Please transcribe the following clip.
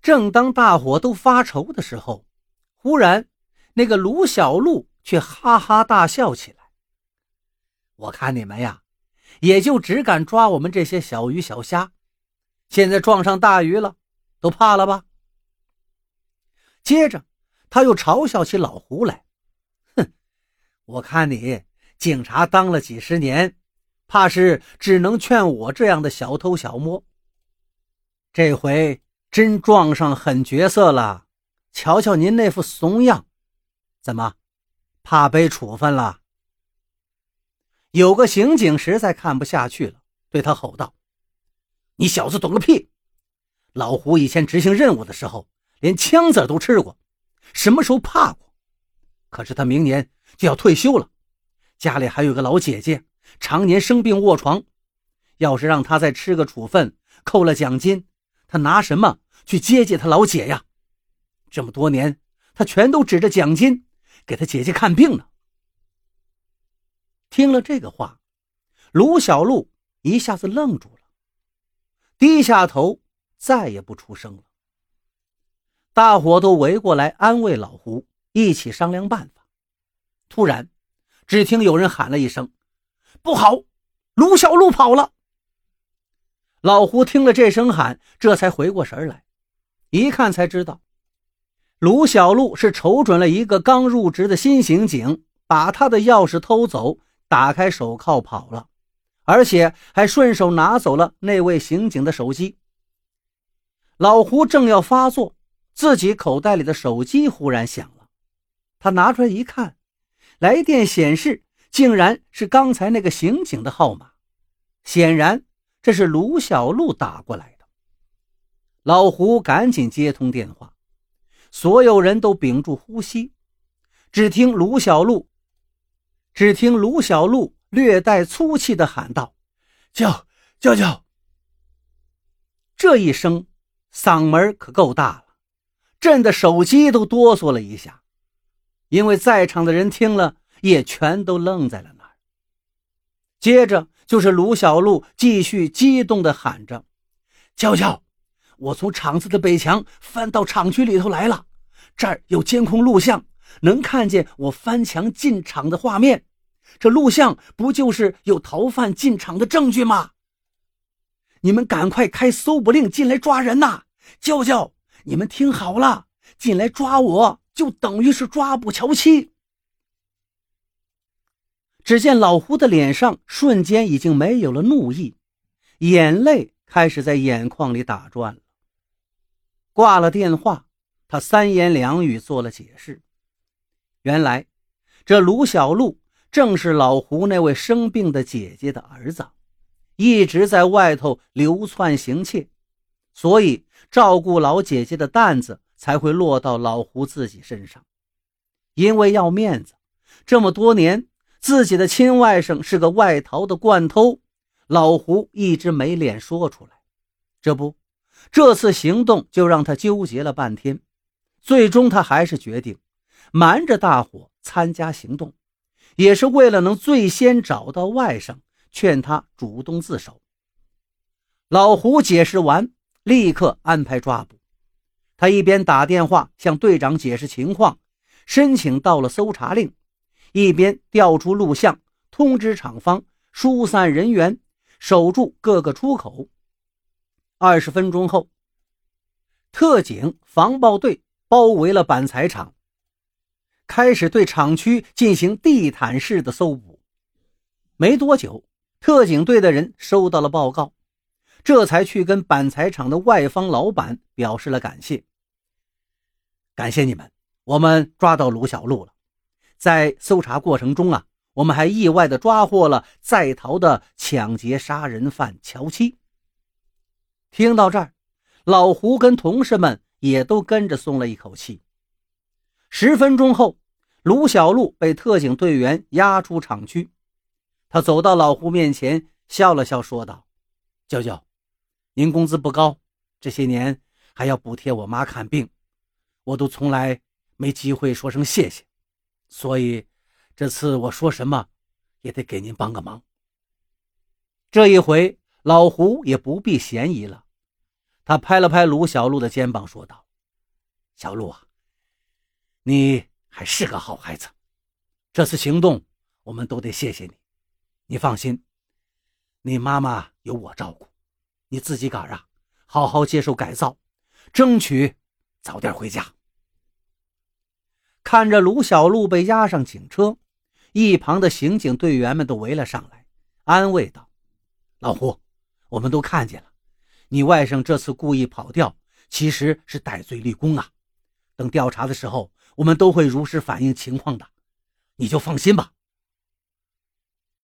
正当大伙都发愁的时候，忽然那个卢小璐却哈哈大笑起来。我看你们呀，也就只敢抓我们这些小鱼小虾，现在撞上大鱼了，都怕了吧？接着他又嘲笑起老胡来：“哼，我看你警察当了几十年，怕是只能劝我这样的小偷小摸。这回真撞上狠角色了，瞧瞧您那副怂样，怎么怕被处分了？”有个刑警实在看不下去了，对他吼道：“你小子懂个屁！老胡以前执行任务的时候，连枪子都吃过，什么时候怕过？可是他明年就要退休了，家里还有个老姐姐，常年生病卧床。要是让他再吃个处分，扣了奖金，他拿什么去接济他老姐呀？这么多年，他全都指着奖金给他姐姐看病呢。”听了这个话，卢小璐一下子愣住了，低下头，再也不出声了。大伙都围过来安慰老胡，一起商量办法。突然，只听有人喊了一声：“不好，卢小璐跑了！”老胡听了这声喊，这才回过神来，一看才知道，卢小璐是瞅准了一个刚入职的新刑警，把他的钥匙偷走。打开手铐跑了，而且还顺手拿走了那位刑警的手机。老胡正要发作，自己口袋里的手机忽然响了。他拿出来一看，来电显示竟然是刚才那个刑警的号码，显然这是卢小璐打过来的。老胡赶紧接通电话，所有人都屏住呼吸，只听卢小璐。只听卢小璐略带粗气地喊道：“叫叫叫！”这一声嗓门可够大了，震得手机都哆嗦了一下。因为在场的人听了也全都愣在了那儿。接着就是卢小璐继续激动地喊着：“娇娇，我从厂子的北墙翻到厂区里头来了，这儿有监控录像，能看见我翻墙进厂的画面。”这录像不就是有逃犯进厂的证据吗？你们赶快开搜捕令进来抓人呐！娇娇，你们听好了，进来抓我就等于是抓捕乔七。只见老胡的脸上瞬间已经没有了怒意，眼泪开始在眼眶里打转了。挂了电话，他三言两语做了解释。原来，这卢小璐。正是老胡那位生病的姐姐的儿子，一直在外头流窜行窃，所以照顾老姐姐的担子才会落到老胡自己身上。因为要面子，这么多年自己的亲外甥是个外逃的惯偷，老胡一直没脸说出来。这不，这次行动就让他纠结了半天，最终他还是决定瞒着大伙参加行动。也是为了能最先找到外甥，劝他主动自首。老胡解释完，立刻安排抓捕。他一边打电话向队长解释情况，申请到了搜查令，一边调出录像，通知厂方疏散人员，守住各个出口。二十分钟后，特警防暴队包围了板材厂。开始对厂区进行地毯式的搜捕，没多久，特警队的人收到了报告，这才去跟板材厂的外方老板表示了感谢。感谢你们，我们抓到卢小璐了。在搜查过程中啊，我们还意外的抓获了在逃的抢劫杀人犯乔七。听到这儿，老胡跟同事们也都跟着松了一口气。十分钟后，卢小璐被特警队员押出厂区。他走到老胡面前，笑了笑，说道：“娇娇，您工资不高，这些年还要补贴我妈看病，我都从来没机会说声谢谢，所以这次我说什么也得给您帮个忙。”这一回，老胡也不避嫌疑了，他拍了拍卢小璐的肩膀，说道：“小璐啊，你还是个好孩子。这次行动，我们都得谢谢你。你放心，你妈妈有我照顾，你自己个儿啊，好好接受改造，争取早点回家。”看着卢小璐被押上警车，一旁的刑警队员们都围了上来，安慰道：“老胡，我们都看见了，你外甥这次故意跑掉，其实是戴罪立功啊。等调查的时候，我们都会如实反映情况的，你就放心吧。”